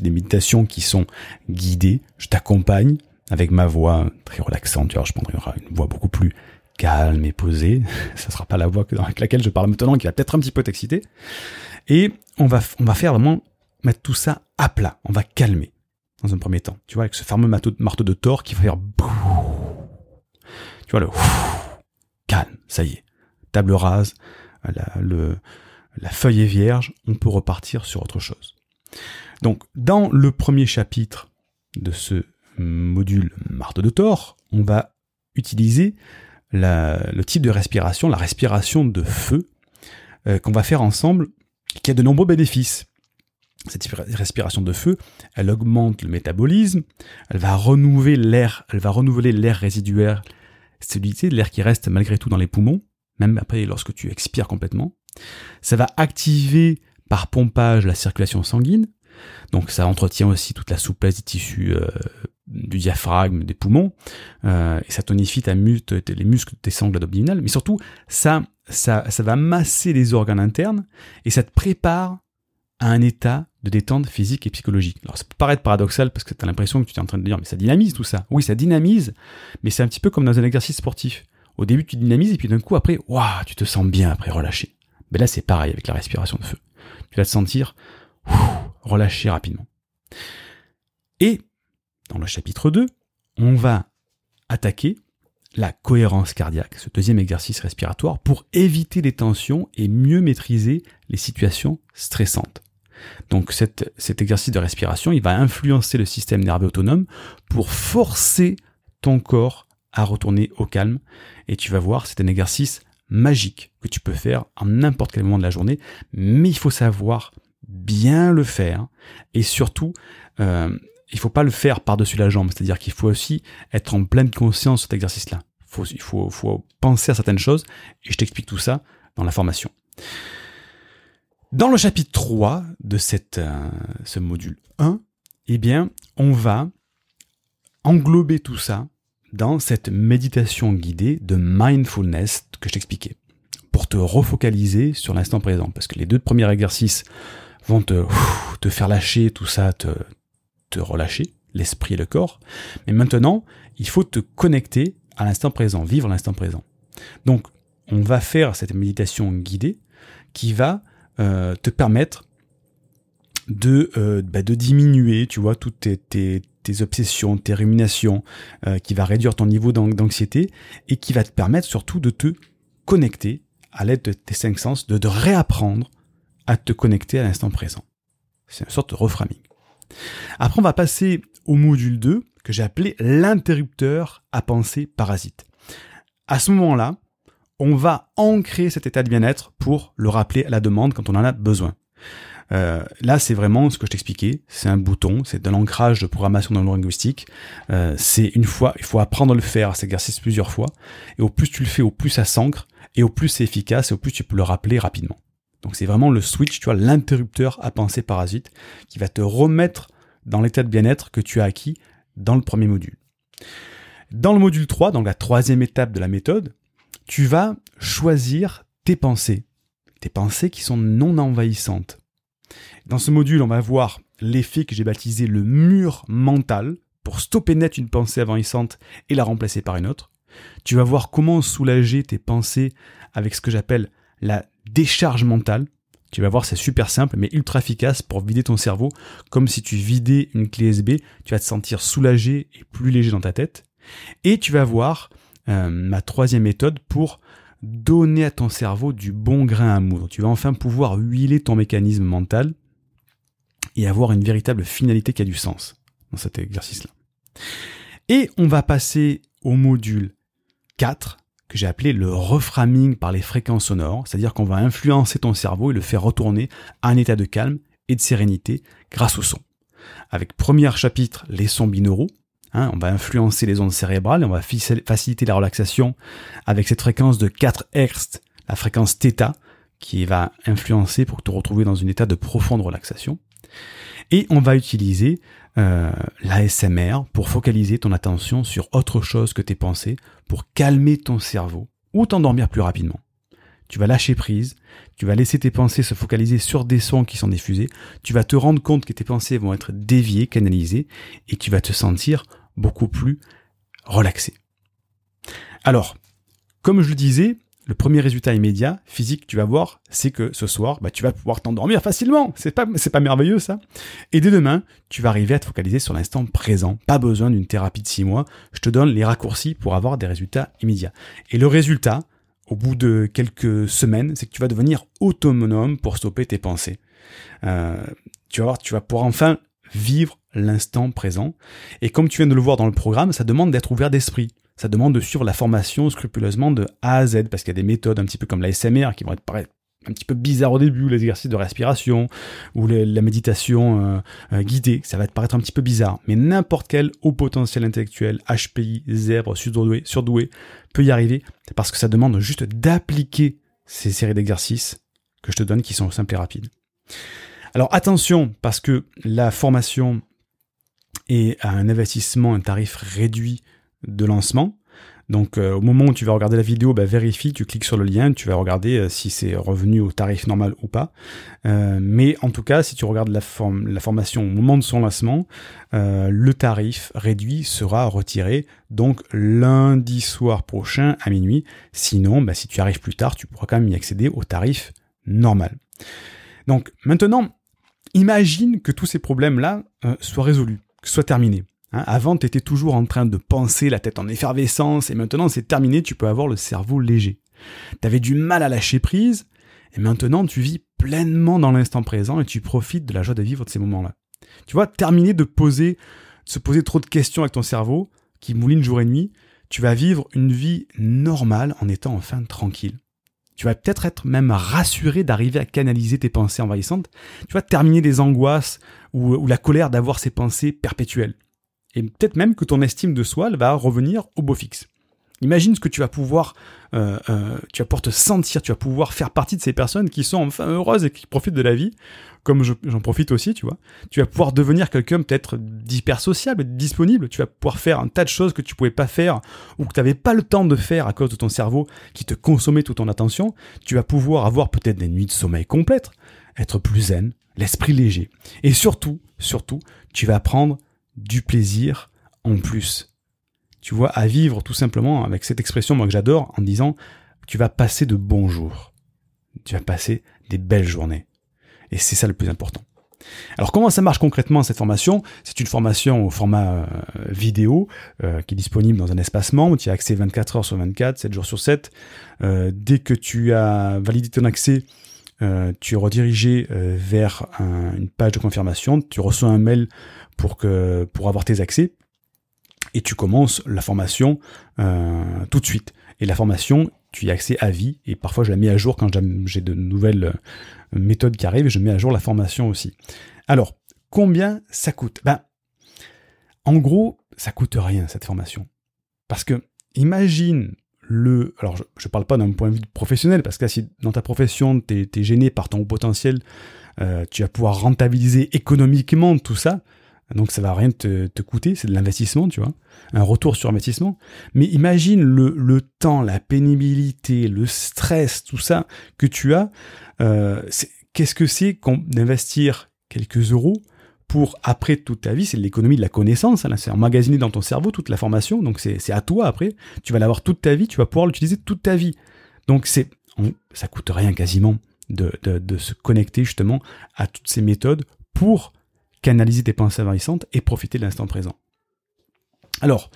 des méditations qui sont guidées, je t'accompagne avec ma voix très relaxante, vois, je prendrai une voix beaucoup plus calme et posée, *laughs* ça sera pas la voix avec laquelle je parle maintenant qui va peut-être un petit peu t'exciter, et on va, on va faire vraiment mettre tout ça à plat, on va calmer dans un premier temps, tu vois, avec ce fameux marteau, de Thor qui va faire tu vois le *laughs* calme, ça y est, table rase, la, le, la feuille est vierge, on peut repartir sur autre chose. Donc, dans le premier chapitre de ce module marteau de Thor, on va utiliser le type de respiration, la respiration de feu, euh, qu'on va faire ensemble, qui a de nombreux bénéfices. Cette respiration de feu, elle augmente le métabolisme, elle va renouveler l'air, elle va renouveler l'air résiduaire, c'est l'air qui reste malgré tout dans les poumons, même après lorsque tu expires complètement. Ça va activer par pompage la circulation sanguine, donc ça entretient aussi toute la souplesse des tissus euh, du diaphragme, des poumons, euh, et ça tonifie les muscles des sangles abdominales, mais surtout ça, ça, ça va masser les organes internes et ça te prépare à un état de détente physique et psychologique. Alors ça peut paraître paradoxal parce que tu as l'impression que tu es en train de dire mais ça dynamise tout ça. Oui, ça dynamise, mais c'est un petit peu comme dans un exercice sportif. Au début tu dynamises et puis d'un coup après, waouh, tu te sens bien après relâché. Mais là c'est pareil avec la respiration de feu. Tu vas te sentir relâché rapidement. Et dans le chapitre 2, on va attaquer la cohérence cardiaque, ce deuxième exercice respiratoire, pour éviter les tensions et mieux maîtriser les situations stressantes. Donc cet exercice de respiration, il va influencer le système nerveux autonome pour forcer ton corps à retourner au calme. Et tu vas voir, c'est un exercice magique que tu peux faire à n'importe quel moment de la journée, mais il faut savoir bien le faire et surtout euh, il faut pas le faire par-dessus la jambe, c'est-à-dire qu'il faut aussi être en pleine conscience de cet exercice-là. il faut, faut penser à certaines choses, et je t'explique tout ça dans la formation. Dans le chapitre 3 de cette, euh, ce module 1, eh bien, on va englober tout ça dans cette méditation guidée de mindfulness que je t'expliquais, pour te refocaliser sur l'instant présent. Parce que les deux premiers exercices vont te, te faire lâcher tout ça, te, relâcher, l'esprit et le corps. Mais maintenant, il faut te connecter à l'instant présent, vivre l'instant présent. Donc, on va faire cette méditation guidée qui va euh, te permettre de, euh, bah, de diminuer, tu vois, toutes tes, obsessions, tes ruminations, euh, qui va réduire ton niveau d'anxiété et qui va te permettre surtout de te connecter à l'aide de tes cinq sens, de, réapprendre à te connecter à l'instant présent. C'est une sorte de reframing. Après, on va passer au module 2 que j'ai appelé l'interrupteur à pensée parasite. À ce moment-là, on va ancrer cet état de bien-être pour le rappeler à la demande quand on en a besoin. Euh, là, c'est vraiment ce que je t'expliquais. C'est un bouton, c'est de l'ancrage de programmation dans le linguistique. Euh, c'est une fois, il faut apprendre à le faire, à cet exercice plusieurs fois. Et au plus tu le fais, au plus ça s'ancre, et au plus c'est efficace, et au plus tu peux le rappeler rapidement. Donc c'est vraiment le switch, tu vois, l'interrupteur à penser parasite qui va te remettre dans l'état de bien-être que tu as acquis dans le premier module. Dans le module 3, dans la troisième étape de la méthode, tu vas choisir tes pensées. Tes pensées qui sont non envahissantes. Dans ce module, on va voir l'effet que j'ai baptisé le mur mental pour stopper net une pensée envahissante et la remplacer par une autre. Tu vas voir comment soulager tes pensées avec ce que j'appelle la décharge mentale. Tu vas voir, c'est super simple, mais ultra efficace pour vider ton cerveau. Comme si tu vidais une clé USB, tu vas te sentir soulagé et plus léger dans ta tête. Et tu vas voir euh, ma troisième méthode pour donner à ton cerveau du bon grain à moudre. Tu vas enfin pouvoir huiler ton mécanisme mental et avoir une véritable finalité qui a du sens dans cet exercice-là. Et on va passer au module 4 que j'ai appelé le reframing par les fréquences sonores, c'est-à-dire qu'on va influencer ton cerveau et le faire retourner à un état de calme et de sérénité grâce au son. Avec premier chapitre, les sons binauraux, hein, on va influencer les ondes cérébrales et on va faciliter la relaxation avec cette fréquence de 4 Hz, la fréquence θ, qui va influencer pour te retrouver dans un état de profonde relaxation. Et on va utiliser euh, l'ASMR pour focaliser ton attention sur autre chose que tes pensées, pour calmer ton cerveau ou t'endormir plus rapidement. Tu vas lâcher prise, tu vas laisser tes pensées se focaliser sur des sons qui sont diffusés, tu vas te rendre compte que tes pensées vont être déviées, canalisées, et tu vas te sentir beaucoup plus relaxé. Alors, comme je le disais, le premier résultat immédiat, physique, tu vas voir, c'est que ce soir, bah, tu vas pouvoir t'endormir facilement. C'est pas, c'est pas merveilleux, ça? Et dès demain, tu vas arriver à te focaliser sur l'instant présent. Pas besoin d'une thérapie de six mois. Je te donne les raccourcis pour avoir des résultats immédiats. Et le résultat, au bout de quelques semaines, c'est que tu vas devenir autonome pour stopper tes pensées. Euh, tu vas voir, tu vas pouvoir enfin vivre l'instant présent. Et comme tu viens de le voir dans le programme, ça demande d'être ouvert d'esprit ça demande de suivre la formation scrupuleusement de A à Z, parce qu'il y a des méthodes un petit peu comme la SMR qui vont être paraître un petit peu bizarres au début, les exercices de respiration ou la méditation euh, euh, guidée, ça va te paraître un petit peu bizarre. Mais n'importe quel haut potentiel intellectuel, HPI, zèbre, surdoué, surdoué, peut y arriver, parce que ça demande juste d'appliquer ces séries d'exercices que je te donne qui sont simples et rapides. Alors attention, parce que la formation est à un investissement, un tarif réduit de lancement. Donc euh, au moment où tu vas regarder la vidéo, bah, vérifie, tu cliques sur le lien, tu vas regarder euh, si c'est revenu au tarif normal ou pas. Euh, mais en tout cas, si tu regardes la, la formation au moment de son lancement, le tarif réduit sera retiré donc lundi soir prochain à minuit. Sinon, bah, si tu arrives plus tard, tu pourras quand même y accéder au tarif normal. Donc maintenant, imagine que tous ces problèmes-là soient résolus, que soient terminés. Hein, avant, tu étais toujours en train de penser, la tête en effervescence, et maintenant c'est terminé, tu peux avoir le cerveau léger. Tu avais du mal à lâcher prise, et maintenant tu vis pleinement dans l'instant présent et tu profites de la joie de vivre de ces moments-là. Tu vois, terminer de poser, se poser trop de questions avec ton cerveau, qui mouline jour et nuit, tu vas vivre une vie normale en étant enfin tranquille. Tu vas peut-être être même rassuré d'arriver à canaliser tes pensées envahissantes. Tu vas terminer des angoisses ou la colère d'avoir ces pensées perpétuelles. Et peut-être même que ton estime de soi va revenir au beau fixe. Imagine ce que tu vas pouvoir, euh, euh, tu vas pouvoir te sentir, tu vas pouvoir faire partie de ces personnes qui sont enfin heureuses et qui profitent de la vie, comme j'en profite aussi, tu vois. Tu vas pouvoir devenir quelqu'un peut-être d'hyper sociable, disponible. Tu vas pouvoir faire un tas de choses que tu pouvais pas faire ou que tu n'avais pas le temps de faire à cause de ton cerveau qui te consommait toute ton attention. Tu vas pouvoir avoir peut-être des nuits de sommeil complètes, être plus zen, l'esprit léger. Et surtout, surtout, tu vas apprendre du plaisir en plus. Tu vois, à vivre tout simplement avec cette expression, moi que j'adore, en disant, tu vas passer de bons jours. Tu vas passer des belles journées. Et c'est ça le plus important. Alors comment ça marche concrètement cette formation? C'est une formation au format euh, vidéo euh, qui est disponible dans un espace membre. Tu as accès 24 heures sur 24, 7 jours sur 7. Euh, dès que tu as validé ton accès, tu es redirigé vers une page de confirmation. Tu reçois un mail pour, que, pour avoir tes accès. Et tu commences la formation euh, tout de suite. Et la formation, tu y as accès à vie. Et parfois, je la mets à jour quand j'ai de nouvelles euh, méthodes qui arrivent. Et je mets à jour la formation aussi. Alors, combien ça coûte? Ben, en gros, ça coûte rien cette formation. Parce que, imagine le. Alors, je ne parle pas d'un point de vue professionnel, parce que si dans ta profession, tu es, gêné par ton potentiel, euh, tu vas pouvoir rentabiliser économiquement tout ça. Donc ça va rien te, coûter, c'est de l'investissement, tu vois, un retour sur investissement. Mais imagine le, temps, la pénibilité, le stress, tout ça que tu as. Euh, qu'est-ce que c'est d'investir quelques euros pour après toute ta vie? C'est l'économie de la connaissance, hein, c'est emmagasiné dans ton cerveau toute la formation, donc c'est à toi après. Tu vas l'avoir toute ta vie, tu vas pouvoir l'utiliser toute ta vie. Donc c'est ça coûte rien quasiment de, de se connecter justement à toutes ces méthodes pour canaliser tes pensées envahissantes et profiter de l'instant présent. Alors,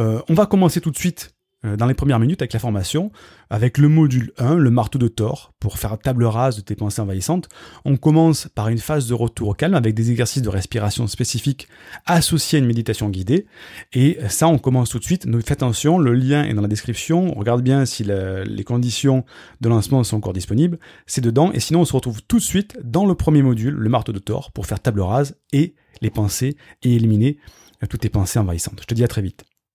euh, on va commencer tout de suite dans les premières minutes avec la formation, avec le module 1, le marteau de Thor, pour faire table rase de tes pensées envahissantes. On commence par une phase de retour au calme avec des exercices de respiration spécifiques associés à une méditation guidée. Et ça, on commence tout de suite. Donc faites attention, le lien est dans la description. On regarde bien si les conditions de lancement sont encore disponibles. C'est dedans. Et sinon, on se retrouve tout de suite dans le premier module, le marteau de Thor, pour faire table rase et les pensées et éliminer toutes tes pensées envahissantes. Je te dis à très vite.